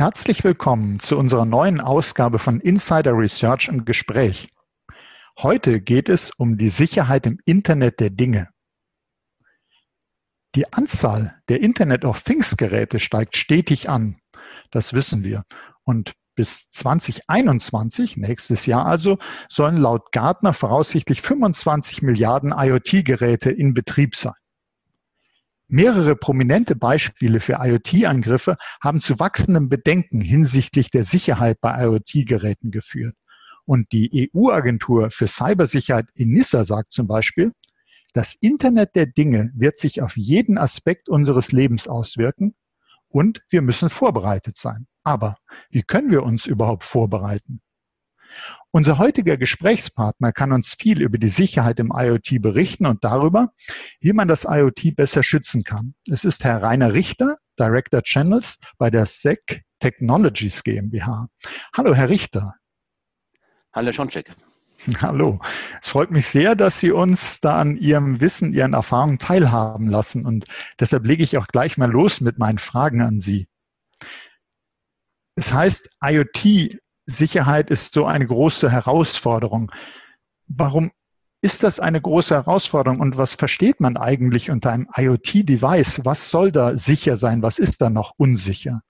Herzlich willkommen zu unserer neuen Ausgabe von Insider Research im Gespräch. Heute geht es um die Sicherheit im Internet der Dinge. Die Anzahl der Internet of Things Geräte steigt stetig an. Das wissen wir. Und bis 2021, nächstes Jahr also, sollen laut Gartner voraussichtlich 25 Milliarden IoT-Geräte in Betrieb sein. Mehrere prominente Beispiele für IoT-Angriffe haben zu wachsendem Bedenken hinsichtlich der Sicherheit bei IoT-Geräten geführt. Und die EU-Agentur für Cybersicherheit ENISA sagt zum Beispiel, das Internet der Dinge wird sich auf jeden Aspekt unseres Lebens auswirken und wir müssen vorbereitet sein. Aber wie können wir uns überhaupt vorbereiten? Unser heutiger Gesprächspartner kann uns viel über die Sicherheit im IoT berichten und darüber, wie man das IoT besser schützen kann. Es ist Herr Rainer Richter, Director Channels bei der SEC Technologies GmbH. Hallo, Herr Richter. Hallo, Schoncheck. Hallo. Es freut mich sehr, dass Sie uns da an Ihrem Wissen, Ihren Erfahrungen teilhaben lassen. Und deshalb lege ich auch gleich mal los mit meinen Fragen an Sie. Es heißt, IoT Sicherheit ist so eine große Herausforderung. Warum ist das eine große Herausforderung und was versteht man eigentlich unter einem IoT-Device? Was soll da sicher sein? Was ist da noch unsicher?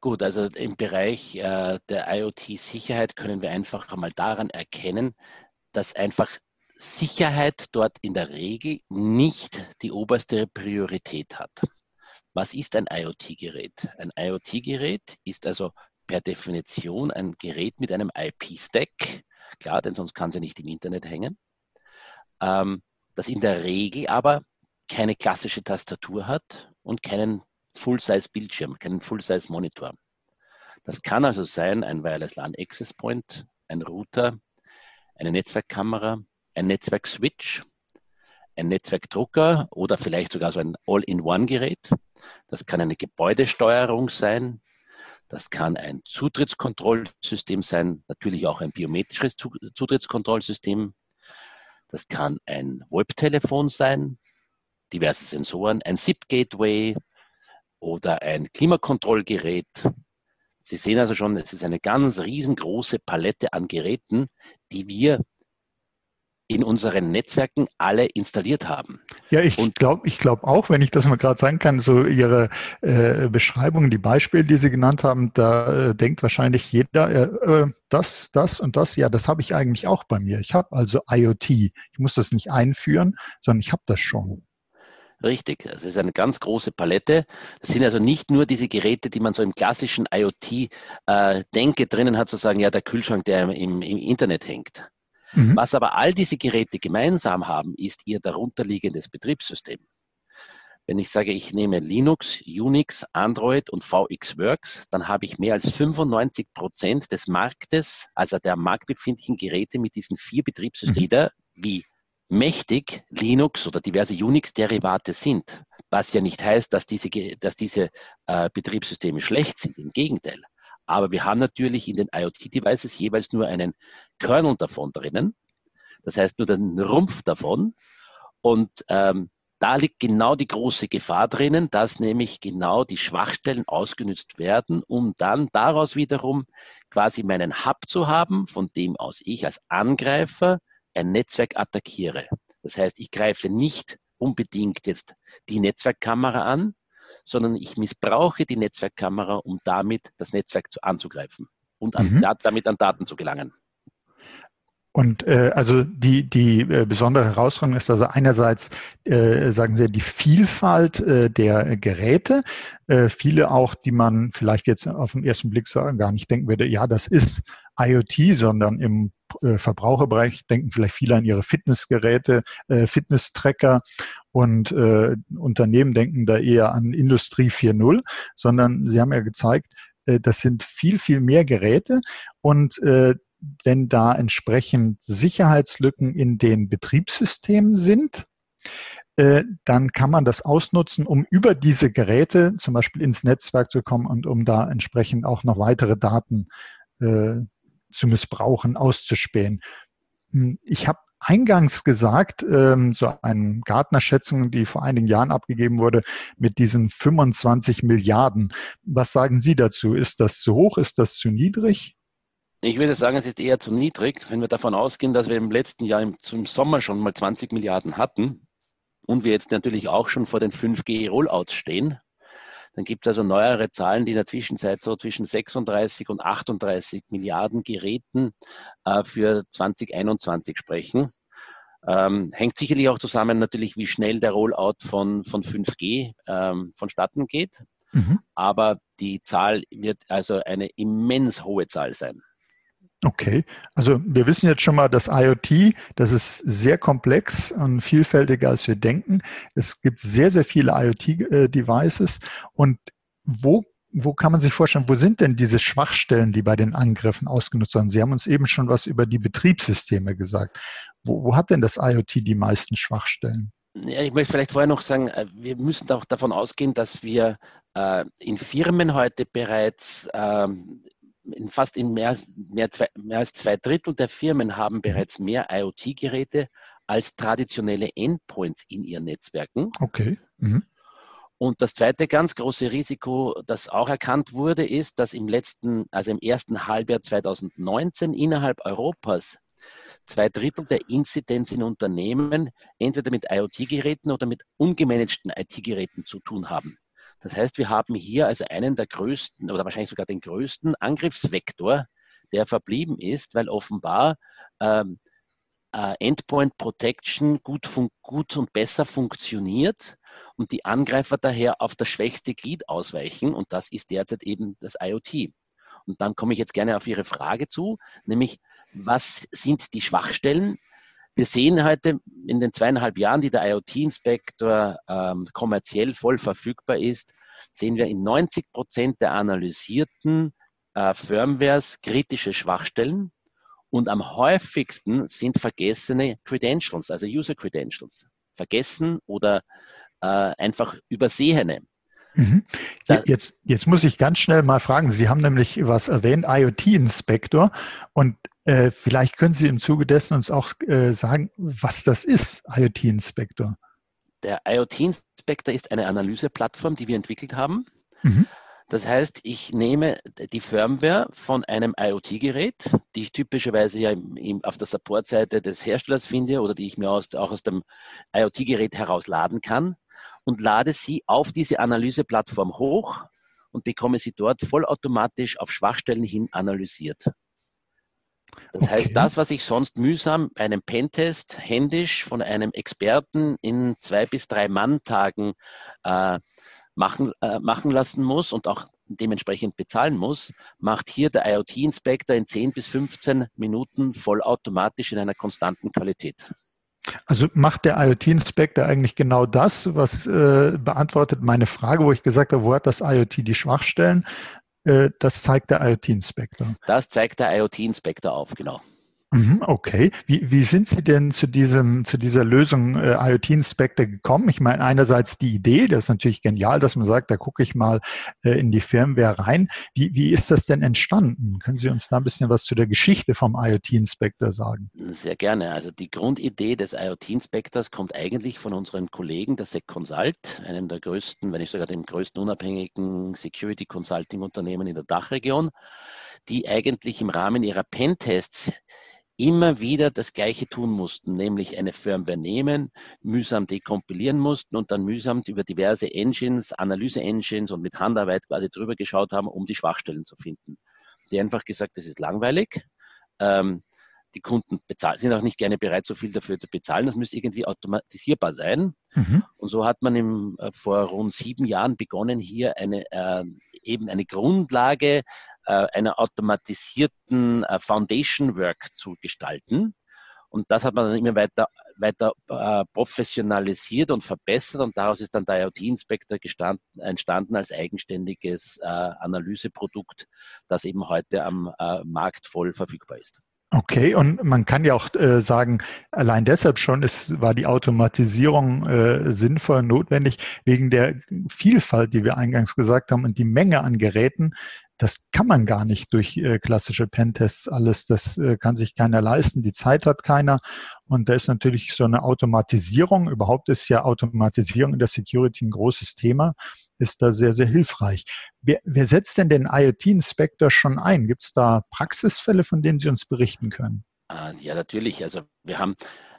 Gut, also im Bereich äh, der IoT-Sicherheit können wir einfach einmal daran erkennen, dass einfach Sicherheit dort in der Regel nicht die oberste Priorität hat. Was ist ein IoT-Gerät? Ein IoT-Gerät ist also per Definition ein Gerät mit einem IP-Stack. Klar, denn sonst kann sie nicht im Internet hängen. Ähm, das in der Regel aber keine klassische Tastatur hat und keinen Full-Size-Bildschirm, keinen Full-Size-Monitor. Das kann also sein ein Wireless LAN Access Point, ein Router, eine Netzwerkkamera, ein Netzwerk-Switch, ein Netzwerkdrucker oder vielleicht sogar so ein All-in-One-Gerät. Das kann eine Gebäudesteuerung sein. Das kann ein Zutrittskontrollsystem sein, natürlich auch ein biometrisches Zutrittskontrollsystem. Das kann ein VoIP-Telefon sein, diverse Sensoren, ein SIP-Gateway oder ein Klimakontrollgerät. Sie sehen also schon, es ist eine ganz riesengroße Palette an Geräten, die wir in unseren Netzwerken alle installiert haben. Ja, ich glaube ich glaube auch, wenn ich das mal gerade sagen kann, so Ihre äh, Beschreibungen, die Beispiele, die Sie genannt haben, da äh, denkt wahrscheinlich jeder, äh, äh das, das und das, ja, das habe ich eigentlich auch bei mir. Ich habe also IoT. Ich muss das nicht einführen, sondern ich habe das schon. Richtig, es ist eine ganz große Palette. Das sind also nicht nur diese Geräte, die man so im klassischen IoT-Denke äh, drinnen hat, zu sagen, ja, der Kühlschrank, der im, im Internet hängt. Mhm. Was aber all diese Geräte gemeinsam haben, ist ihr darunterliegendes Betriebssystem. Wenn ich sage, ich nehme Linux, Unix, Android und VxWorks, dann habe ich mehr als 95 Prozent des Marktes, also der marktbefindlichen Geräte mit diesen vier Betriebssystemen, mhm. wie mächtig Linux oder diverse Unix-Derivate sind. Was ja nicht heißt, dass diese, dass diese äh, Betriebssysteme schlecht sind. Im Gegenteil. Aber wir haben natürlich in den IoT-Devices jeweils nur einen Kernel davon drinnen. Das heißt nur den Rumpf davon. Und ähm, da liegt genau die große Gefahr drinnen, dass nämlich genau die Schwachstellen ausgenutzt werden, um dann daraus wiederum quasi meinen Hub zu haben, von dem aus ich als Angreifer ein Netzwerk attackiere. Das heißt, ich greife nicht unbedingt jetzt die Netzwerkkamera an, sondern ich missbrauche die Netzwerkkamera, um damit das Netzwerk zu, anzugreifen und an, mhm. damit an Daten zu gelangen. Und äh, also die, die äh, besondere Herausforderung ist also einerseits, äh, sagen Sie, die Vielfalt äh, der Geräte, äh, viele auch, die man vielleicht jetzt auf den ersten Blick sagen, gar nicht denken würde, ja, das ist IoT, sondern im äh, Verbraucherbereich denken vielleicht viele an ihre Fitnessgeräte, äh, Fitnesstracker. Und äh, Unternehmen denken da eher an Industrie 4.0, sondern sie haben ja gezeigt, das sind viel, viel mehr Geräte. Und wenn da entsprechend Sicherheitslücken in den Betriebssystemen sind, dann kann man das ausnutzen, um über diese Geräte zum Beispiel ins Netzwerk zu kommen und um da entsprechend auch noch weitere Daten zu missbrauchen, auszuspähen. Hm, ich habe eingangs gesagt, ähm, so eine Gartner-Schätzung, die vor einigen Jahren abgegeben wurde, mit diesen 25 Milliarden. Was sagen Sie dazu? Ist das zu hoch? Ist das zu niedrig? Ich würde sagen, es ist eher zu niedrig, wenn wir davon ausgehen, dass wir im letzten Jahr im, zum Sommer schon mal 20 Milliarden hatten und wir jetzt natürlich auch schon vor den 5G-Rollouts stehen. Dann gibt es also neuere Zahlen, die in der Zwischenzeit so zwischen 36 und 38 Milliarden Geräten äh, für 2021 sprechen. Ähm, hängt sicherlich auch zusammen natürlich, wie schnell der Rollout von, von 5G ähm, vonstatten geht. Mhm. Aber die Zahl wird also eine immens hohe Zahl sein. Okay, also wir wissen jetzt schon mal, dass IoT, das ist sehr komplex und vielfältiger, als wir denken. Es gibt sehr, sehr viele IoT-Devices. Und wo, wo kann man sich vorstellen, wo sind denn diese Schwachstellen, die bei den Angriffen ausgenutzt werden? Sie haben uns eben schon was über die Betriebssysteme gesagt. Wo, wo hat denn das IoT die meisten Schwachstellen? Ja, ich möchte vielleicht vorher noch sagen, äh, wir müssen auch davon ausgehen, dass wir äh, in Firmen heute bereits ähm, in fast in mehr, mehr, mehr als zwei Drittel der Firmen haben bereits mehr IoT-Geräte als traditionelle Endpoints in ihren Netzwerken. Okay. Mhm. Und das zweite ganz große Risiko, das auch erkannt wurde, ist, dass im letzten, also im ersten Halbjahr 2019 innerhalb Europas zwei Drittel der Inzidenz in Unternehmen entweder mit IoT-Geräten oder mit ungemanagten IT-Geräten zu tun haben. Das heißt, wir haben hier also einen der größten oder wahrscheinlich sogar den größten Angriffsvektor, der verblieben ist, weil offenbar ähm, äh, Endpoint Protection gut, gut und besser funktioniert und die Angreifer daher auf das schwächste Glied ausweichen und das ist derzeit eben das IoT. Und dann komme ich jetzt gerne auf Ihre Frage zu, nämlich was sind die Schwachstellen? Wir sehen heute in den zweieinhalb Jahren, die der IoT-Inspektor ähm, kommerziell voll verfügbar ist, sehen wir in 90 Prozent der analysierten äh, Firmwares kritische Schwachstellen und am häufigsten sind vergessene Credentials, also User Credentials, vergessen oder äh, einfach übersehene. Mhm. Jetzt, jetzt muss ich ganz schnell mal fragen. Sie haben nämlich was erwähnt, IoT-Inspektor. Und äh, vielleicht können Sie im Zuge dessen uns auch äh, sagen, was das ist, IoT-Inspektor. Der IoT-Inspektor ist eine Analyseplattform, die wir entwickelt haben. Mhm. Das heißt, ich nehme die Firmware von einem IoT-Gerät, die ich typischerweise ja auf der Support-Seite des Herstellers finde oder die ich mir aus, auch aus dem IoT-Gerät herausladen kann und lade sie auf diese Analyseplattform hoch und bekomme sie dort vollautomatisch auf Schwachstellen hin analysiert. Das okay. heißt, das, was ich sonst mühsam bei einem Pentest händisch von einem Experten in zwei bis drei Manntagen äh, machen, äh, machen lassen muss und auch dementsprechend bezahlen muss, macht hier der IoT-Inspektor in 10 bis 15 Minuten vollautomatisch in einer konstanten Qualität. Also macht der IoT-Inspektor eigentlich genau das, was äh, beantwortet meine Frage, wo ich gesagt habe, wo hat das IoT die Schwachstellen? Äh, das zeigt der IoT-Inspektor. Das zeigt der IoT-Inspektor auf, genau. Mhm, okay. Wie, wie sind Sie denn zu diesem, zu dieser Lösung äh, IoT Inspector gekommen? Ich meine, einerseits die Idee, das ist natürlich genial, dass man sagt, da gucke ich mal äh, in die Firmware rein. Wie, wie ist das denn entstanden? Können Sie uns da ein bisschen was zu der Geschichte vom IoT Inspector sagen? Sehr gerne. Also die Grundidee des IoT Inspectors kommt eigentlich von unseren Kollegen der Sec Consult, einem der größten, wenn nicht sogar dem größten unabhängigen Security Consulting Unternehmen in der Dachregion, die eigentlich im Rahmen ihrer Pentests immer wieder das Gleiche tun mussten, nämlich eine Firmware nehmen, mühsam dekompilieren mussten und dann mühsam über diverse Engines, Analyse-Engines und mit Handarbeit quasi drüber geschaut haben, um die Schwachstellen zu finden. Die einfach gesagt, das ist langweilig. Ähm, die Kunden bezahlen, sind auch nicht gerne bereit, so viel dafür zu bezahlen. Das müsste irgendwie automatisierbar sein. Mhm. Und so hat man im, äh, vor rund sieben Jahren begonnen, hier eine, äh, eben eine Grundlage einer automatisierten äh, Foundation Work zu gestalten. Und das hat man dann immer weiter, weiter äh, professionalisiert und verbessert und daraus ist dann der IoT-Inspector entstanden als eigenständiges äh, Analyseprodukt, das eben heute am äh, Markt voll verfügbar ist. Okay, und man kann ja auch äh, sagen, allein deshalb schon ist, war die Automatisierung äh, sinnvoll und notwendig, wegen der Vielfalt, die wir eingangs gesagt haben, und die Menge an Geräten, das kann man gar nicht durch äh, klassische Pentests alles. Das äh, kann sich keiner leisten. Die Zeit hat keiner. Und da ist natürlich so eine Automatisierung. Überhaupt ist ja Automatisierung in der Security ein großes Thema. Ist da sehr, sehr hilfreich. Wer, wer setzt denn den IoT-Inspector schon ein? Gibt es da Praxisfälle, von denen Sie uns berichten können? Ah, ja, natürlich. Also wir haben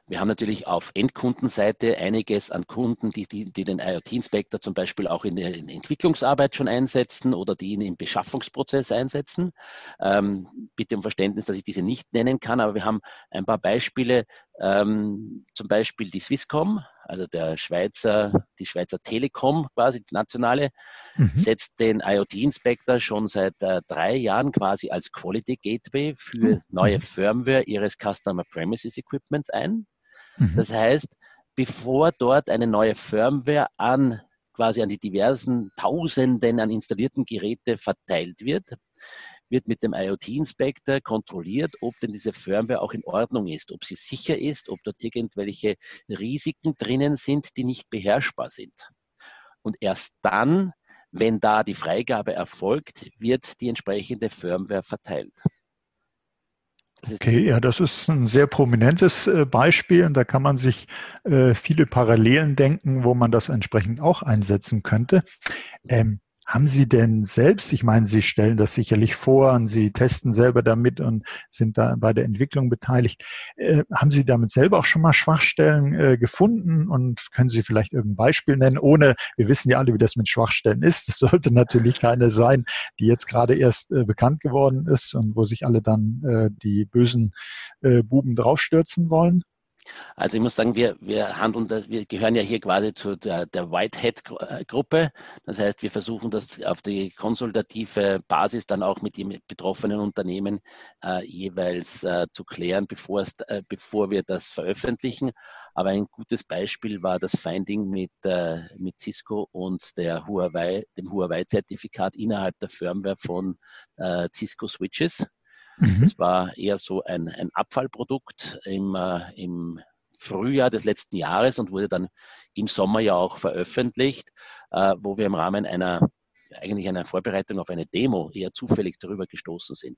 wir haben natürlich auf Endkundenseite einiges an Kunden, die, die, die den IoT-Inspector zum Beispiel auch in der Entwicklungsarbeit schon einsetzen oder die ihn im Beschaffungsprozess einsetzen. Ähm, bitte um Verständnis, dass ich diese nicht nennen kann, aber wir haben ein paar Beispiele, ähm, zum Beispiel die Swisscom, also der Schweizer, die Schweizer Telekom quasi, die nationale, mhm. setzt den IoT-Inspector schon seit äh, drei Jahren quasi als Quality Gateway für mhm. neue Firmware ihres Customer Premises Equipment ein. Mhm. Das heißt, bevor dort eine neue Firmware an quasi an die diversen Tausenden an installierten Geräte verteilt wird, wird mit dem IoT-Inspector kontrolliert, ob denn diese Firmware auch in Ordnung ist, ob sie sicher ist, ob dort irgendwelche Risiken drinnen sind, die nicht beherrschbar sind. Und erst dann, wenn da die Freigabe erfolgt, wird die entsprechende Firmware verteilt. Okay, ja, das ist ein sehr prominentes äh, Beispiel und da kann man sich äh, viele Parallelen denken, wo man das entsprechend auch einsetzen könnte. Ähm, haben Sie denn selbst, ich meine, Sie stellen das sicherlich vor und Sie testen selber damit und sind da bei der Entwicklung beteiligt. Äh, haben Sie damit selber auch schon mal Schwachstellen äh, gefunden und können Sie vielleicht irgendein Beispiel nennen, ohne, wir wissen ja alle, wie das mit Schwachstellen ist. Das sollte natürlich keine sein, die jetzt gerade erst äh, bekannt geworden ist und wo sich alle dann äh, die bösen äh, Buben draufstürzen wollen. Also ich muss sagen, wir, wir handeln, wir gehören ja hier quasi zu der, der Whitehead-Gruppe. Das heißt, wir versuchen das auf die konsultative Basis dann auch mit den betroffenen Unternehmen äh, jeweils äh, zu klären, bevor, es, äh, bevor wir das veröffentlichen. Aber ein gutes Beispiel war das Finding mit, äh, mit Cisco und der Huawei, dem Huawei-Zertifikat innerhalb der Firmware von äh, Cisco Switches. Mhm. Das war eher so ein, ein Abfallprodukt im, äh, im Frühjahr des letzten Jahres und wurde dann im Sommer ja auch veröffentlicht, äh, wo wir im Rahmen einer eigentlich einer Vorbereitung auf eine Demo eher zufällig darüber gestoßen sind.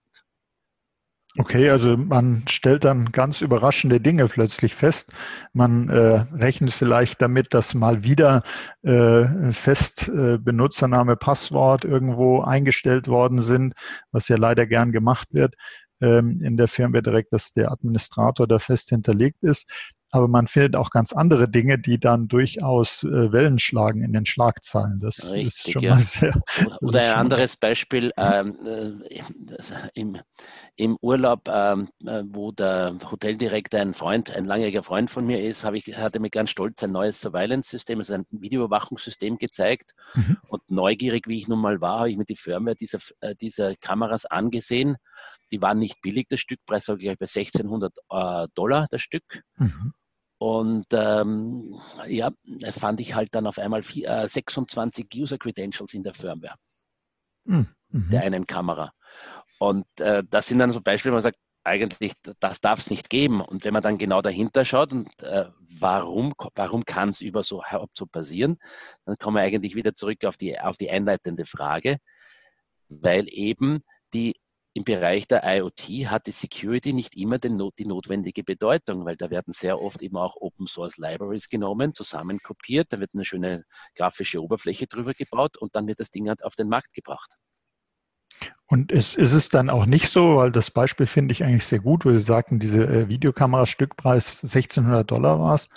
Okay, also man stellt dann ganz überraschende Dinge plötzlich fest. Man äh, rechnet vielleicht damit, dass mal wieder äh, fest äh, Benutzername, Passwort irgendwo eingestellt worden sind, was ja leider gern gemacht wird ähm, in der Firmware direkt, dass der Administrator da fest hinterlegt ist aber man findet auch ganz andere Dinge, die dann durchaus äh, Wellen schlagen in den Schlagzeilen. Das Richtig, ist schon ja. mal sehr. Oder ein anderes Beispiel ähm, äh, im, im Urlaub, ähm, äh, wo der Hoteldirektor ein Freund, ein langjähriger Freund von mir ist, habe ich, hatte mir ganz stolz ein neues Surveillance-System, also ein Videoüberwachungssystem gezeigt. Mhm. Und neugierig, wie ich nun mal war, habe ich mir die Firmware dieser, äh, dieser Kameras angesehen. Die waren nicht billig, das Stückpreis war gleich bei 1600 äh, Dollar das Stück. Mhm. Und ähm, ja, fand ich halt dann auf einmal vier, äh, 26 User Credentials in der Firmware hm, mhm. der einen Kamera. Und äh, das sind dann so Beispiele, wo man sagt, eigentlich, das darf es nicht geben. Und wenn man dann genau dahinter schaut und äh, warum, warum kann es über so, so passieren, dann kommen wir eigentlich wieder zurück auf die, auf die einleitende Frage, weil eben die im Bereich der IoT hat die Security nicht immer den, die notwendige Bedeutung, weil da werden sehr oft eben auch Open Source Libraries genommen, zusammenkopiert, da wird eine schöne grafische Oberfläche drüber gebaut und dann wird das Ding halt auf den Markt gebracht. Und ist, ist es dann auch nicht so, weil das Beispiel finde ich eigentlich sehr gut, wo Sie sagten, diese äh, Videokamera Stückpreis 1600 Dollar war es,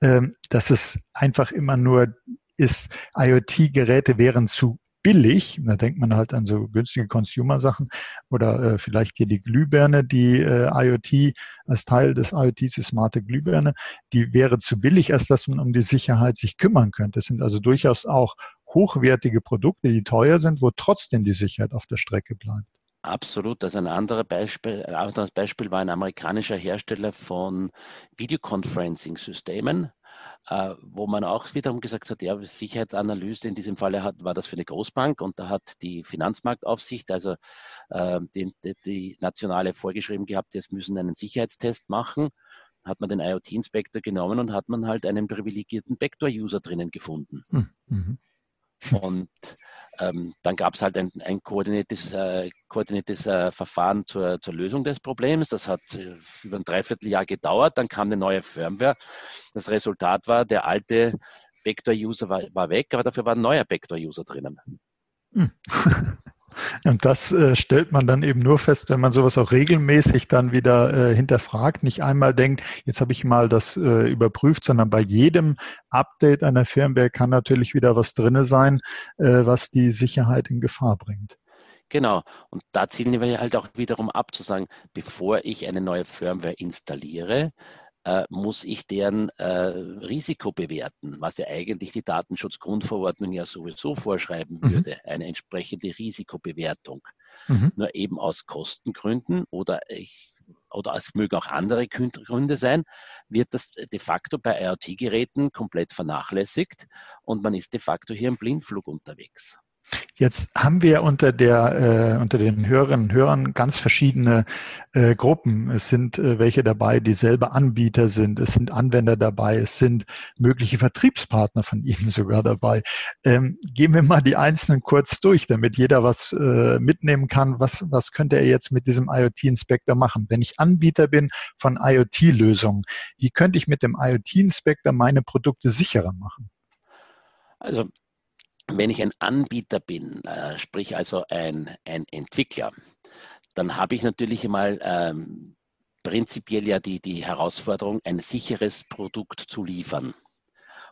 ähm, dass es einfach immer nur ist, IoT-Geräte wären zu billig. Da denkt man halt an so günstige Consumer-Sachen oder äh, vielleicht hier die Glühbirne, die äh, IoT als Teil des IoTs, die smarte Glühbirne, die wäre zu billig, als dass man um die Sicherheit sich kümmern könnte. Es sind also durchaus auch hochwertige Produkte, die teuer sind, wo trotzdem die Sicherheit auf der Strecke bleibt. Absolut. Also ein anderes Beispiel, ein anderes Beispiel war ein amerikanischer Hersteller von Videoconferencing-Systemen. Äh, wo man auch wiederum gesagt hat, ja, Sicherheitsanalyse in diesem Falle hat, war das für eine Großbank und da hat die Finanzmarktaufsicht, also äh, die, die, nationale vorgeschrieben gehabt, jetzt müssen einen Sicherheitstest machen, hat man den IoT-Inspektor genommen und hat man halt einen privilegierten Backdoor-User drinnen gefunden. Hm, mhm. Und ähm, dann gab es halt ein, ein koordiniertes, äh, koordiniertes äh, Verfahren zur, zur, Lösung des Problems. Das hat äh, über ein Dreivierteljahr gedauert. Dann kam eine neue Firmware. Das Resultat war, der alte Vector-User war, war, weg, aber dafür war ein neuer Vector-User drinnen. Und das äh, stellt man dann eben nur fest, wenn man sowas auch regelmäßig dann wieder äh, hinterfragt, nicht einmal denkt, jetzt habe ich mal das äh, überprüft, sondern bei jedem Update einer Firmware kann natürlich wieder was drinne sein, äh, was die Sicherheit in Gefahr bringt. Genau. Und da zielen wir halt auch wiederum ab zu sagen, bevor ich eine neue Firmware installiere, äh, muss ich deren äh, Risiko bewerten, was ja eigentlich die Datenschutzgrundverordnung ja sowieso vorschreiben mhm. würde, eine entsprechende Risikobewertung. Mhm. Nur eben aus Kostengründen oder ich oder es mögen auch andere Gründe sein, wird das de facto bei IoT-Geräten komplett vernachlässigt und man ist de facto hier im Blindflug unterwegs. Jetzt haben wir unter der äh, unter den Hörerinnen und Hörern ganz verschiedene äh, Gruppen. Es sind äh, welche dabei, die selber Anbieter sind. Es sind Anwender dabei. Es sind mögliche Vertriebspartner von Ihnen sogar dabei. Ähm, gehen wir mal die einzelnen kurz durch, damit jeder was äh, mitnehmen kann. Was was könnte er jetzt mit diesem IoT-Inspektor machen? Wenn ich Anbieter bin von IoT-Lösungen, wie könnte ich mit dem IoT-Inspektor meine Produkte sicherer machen? Also wenn ich ein Anbieter bin, äh, sprich also ein, ein Entwickler, dann habe ich natürlich einmal ähm, prinzipiell ja die, die Herausforderung, ein sicheres Produkt zu liefern.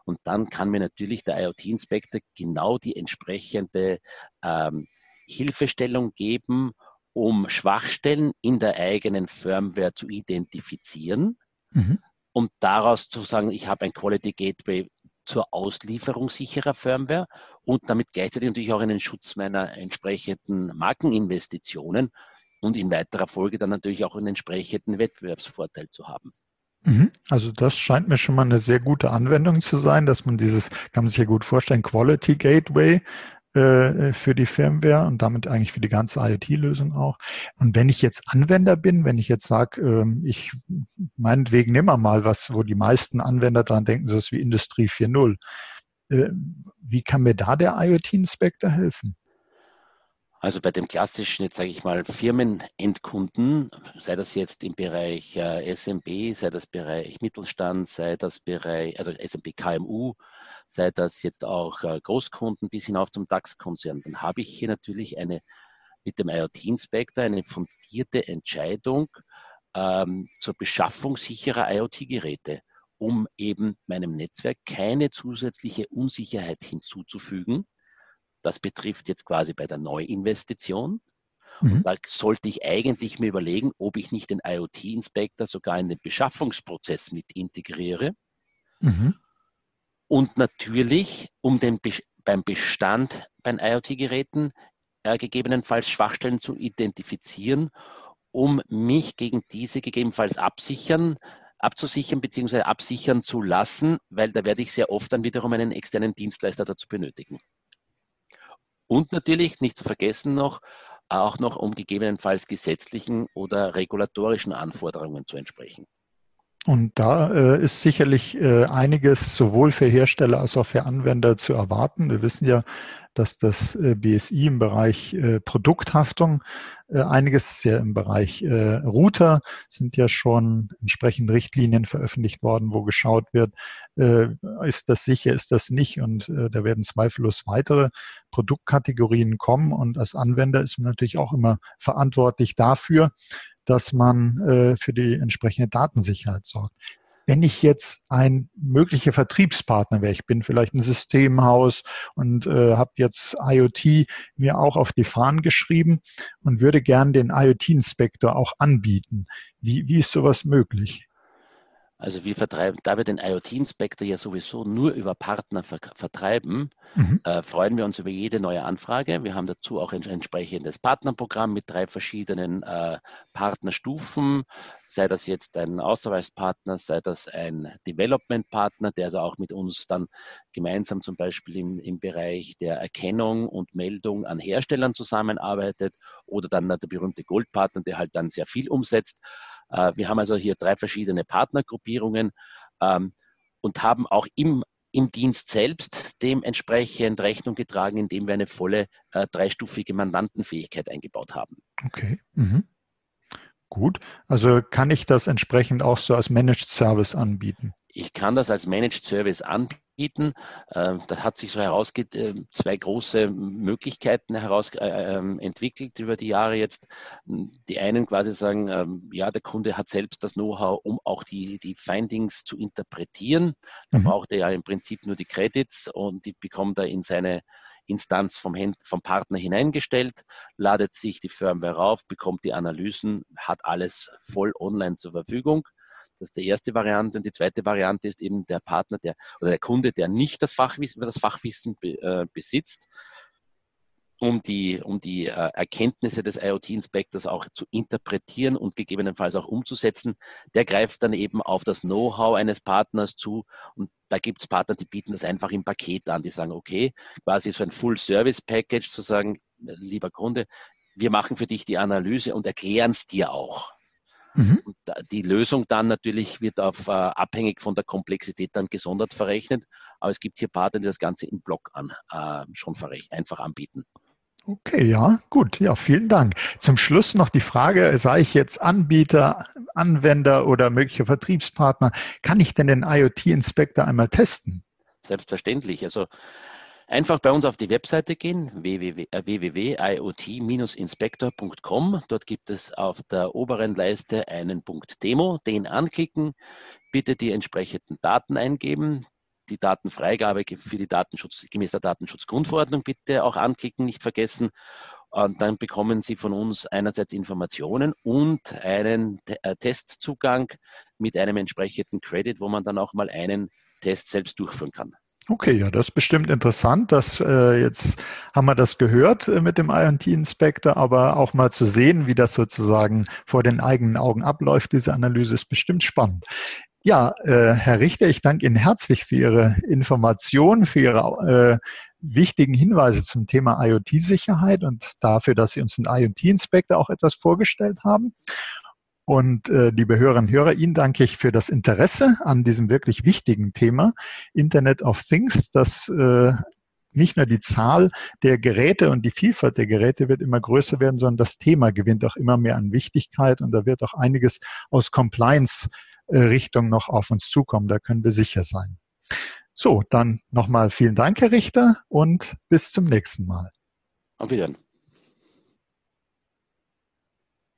Und dann kann mir natürlich der IoT-Inspektor genau die entsprechende ähm, Hilfestellung geben, um Schwachstellen in der eigenen Firmware zu identifizieren mhm. und daraus zu sagen, ich habe ein Quality Gateway zur Auslieferung sicherer Firmware und damit gleichzeitig natürlich auch einen Schutz meiner entsprechenden Markeninvestitionen und in weiterer Folge dann natürlich auch einen entsprechenden Wettbewerbsvorteil zu haben. Mhm. Also das scheint mir schon mal eine sehr gute Anwendung zu sein, dass man dieses, kann man sich ja gut vorstellen, Quality Gateway äh, für die Firmware und damit eigentlich für die ganze IoT-Lösung auch. Und wenn ich jetzt Anwender bin, wenn ich jetzt sage, ähm, ich meinetwegen nimmer mal was, wo die meisten Anwender dran denken, so wie Industrie 4.0, äh, wie kann mir da der IoT-Inspektor helfen? Also bei dem klassischen, jetzt sage ich mal, Firmenendkunden, sei das jetzt im Bereich äh, SMB, sei das Bereich Mittelstand, sei das Bereich, also SMB KMU, sei das jetzt auch äh, Großkunden bis hinauf zum DAX-Konzern, dann habe ich hier natürlich eine mit dem IoT-Inspektor eine fundierte Entscheidung ähm, zur Beschaffung sicherer IoT-Geräte, um eben meinem Netzwerk keine zusätzliche Unsicherheit hinzuzufügen das betrifft jetzt quasi bei der Neuinvestition. Mhm. da sollte ich eigentlich mir überlegen, ob ich nicht den IoT-Inspektor sogar in den Beschaffungsprozess mit integriere. Mhm. Und natürlich, um den Be beim Bestand bei IoT-Geräten äh, gegebenenfalls Schwachstellen zu identifizieren, um mich gegen diese gegebenenfalls absichern, abzusichern bzw. absichern zu lassen, weil da werde ich sehr oft dann wiederum einen externen Dienstleister dazu benötigen. Und natürlich, nicht zu vergessen noch, auch noch um gegebenenfalls gesetzlichen oder regulatorischen Anforderungen zu entsprechen. Und da äh, ist sicherlich äh, einiges sowohl für Hersteller als auch für Anwender zu erwarten. Wir wissen ja, dass das äh, BSI im Bereich äh, Produkthaftung äh, einiges sehr im Bereich Router. Sind ja schon entsprechend Richtlinien veröffentlicht worden, wo geschaut wird, ist das sicher, ist das nicht? Und da werden zweifellos weitere Produktkategorien kommen. Und als Anwender ist man natürlich auch immer verantwortlich dafür, dass man äh, für die entsprechende Datensicherheit sorgt. Wenn ich jetzt ein möglicher Vertriebspartner wäre, ich bin vielleicht ein Systemhaus und äh, habe jetzt IoT mir auch auf die Fahnen geschrieben und würde gern den IoT-Inspektor auch anbieten. Wie, wie ist sowas möglich? Also wir vertreiben, da wir den IoT-Inspektor ja sowieso nur über Partner vertreiben, mhm. äh, freuen wir uns über jede neue Anfrage. Wir haben dazu auch ein entsprechendes Partnerprogramm mit drei verschiedenen äh, Partnerstufen, sei das jetzt ein Ausweispartner, sei das ein Development-Partner, der also auch mit uns dann gemeinsam zum Beispiel im, im Bereich der Erkennung und Meldung an Herstellern zusammenarbeitet oder dann der berühmte Goldpartner, der halt dann sehr viel umsetzt. Äh, wir haben also hier drei verschiedene Partnergruppierungen ähm, und haben auch im im Dienst selbst dementsprechend Rechnung getragen, indem wir eine volle äh, dreistufige Mandantenfähigkeit eingebaut haben. Okay. Mhm. Gut. Also kann ich das entsprechend auch so als Managed Service anbieten? Ich kann das als Managed Service anbieten bieten. Ähm, da hat sich so herausge äh, zwei große Möglichkeiten heraus äh, ähm, entwickelt über die Jahre jetzt. Die einen quasi sagen, ähm, ja, der Kunde hat selbst das Know-how, um auch die, die Findings zu interpretieren. Da mhm. braucht er ja im Prinzip nur die Credits und die bekommt er in seine Instanz vom, vom Partner hineingestellt, ladet sich die Firmware rauf, bekommt die Analysen, hat alles voll online zur Verfügung. Das ist die erste Variante. Und die zweite Variante ist eben der Partner, der oder der Kunde, der nicht das Fachwissen, das Fachwissen be, äh, besitzt, um die, um die äh, Erkenntnisse des IoT-Inspectors auch zu interpretieren und gegebenenfalls auch umzusetzen. Der greift dann eben auf das Know-how eines Partners zu und da gibt es Partner, die bieten das einfach im Paket an. Die sagen, okay, quasi so ein Full-Service-Package zu sagen, lieber Kunde, wir machen für dich die Analyse und erklären es dir auch. Mhm. Die Lösung dann natürlich wird auf, äh, abhängig von der Komplexität dann gesondert verrechnet. Aber es gibt hier Partner, die das Ganze im Block an, äh, schon einfach anbieten. Okay, ja, gut. Ja, vielen Dank. Zum Schluss noch die Frage, sei ich jetzt Anbieter, Anwender oder möglicher Vertriebspartner, kann ich denn den IoT-Inspektor einmal testen? Selbstverständlich. Also Einfach bei uns auf die Webseite gehen, www.iot-inspector.com. Äh, Dort gibt es auf der oberen Leiste einen Punkt Demo, den anklicken, bitte die entsprechenden Daten eingeben, die Datenfreigabe für die Datenschutz, gemäß der Datenschutzgrundverordnung bitte auch anklicken, nicht vergessen. Und dann bekommen Sie von uns einerseits Informationen und einen äh, Testzugang mit einem entsprechenden Credit, wo man dann auch mal einen Test selbst durchführen kann. Okay, ja, das ist bestimmt interessant. dass äh, jetzt haben wir das gehört äh, mit dem IoT-Inspector, aber auch mal zu sehen, wie das sozusagen vor den eigenen Augen abläuft, diese Analyse ist bestimmt spannend. Ja, äh, Herr Richter, ich danke Ihnen herzlich für Ihre Informationen, für Ihre äh, wichtigen Hinweise zum Thema IoT-Sicherheit und dafür, dass Sie uns den IoT-Inspector auch etwas vorgestellt haben. Und äh, liebe Hörerinnen und Hörer, Ihnen danke ich für das Interesse an diesem wirklich wichtigen Thema Internet of Things, das äh, nicht nur die Zahl der Geräte und die Vielfalt der Geräte wird immer größer werden, sondern das Thema gewinnt auch immer mehr an Wichtigkeit und da wird auch einiges aus Compliance-Richtung noch auf uns zukommen. Da können wir sicher sein. So, dann nochmal vielen Dank, Herr Richter, und bis zum nächsten Mal. Auf Wiedersehen.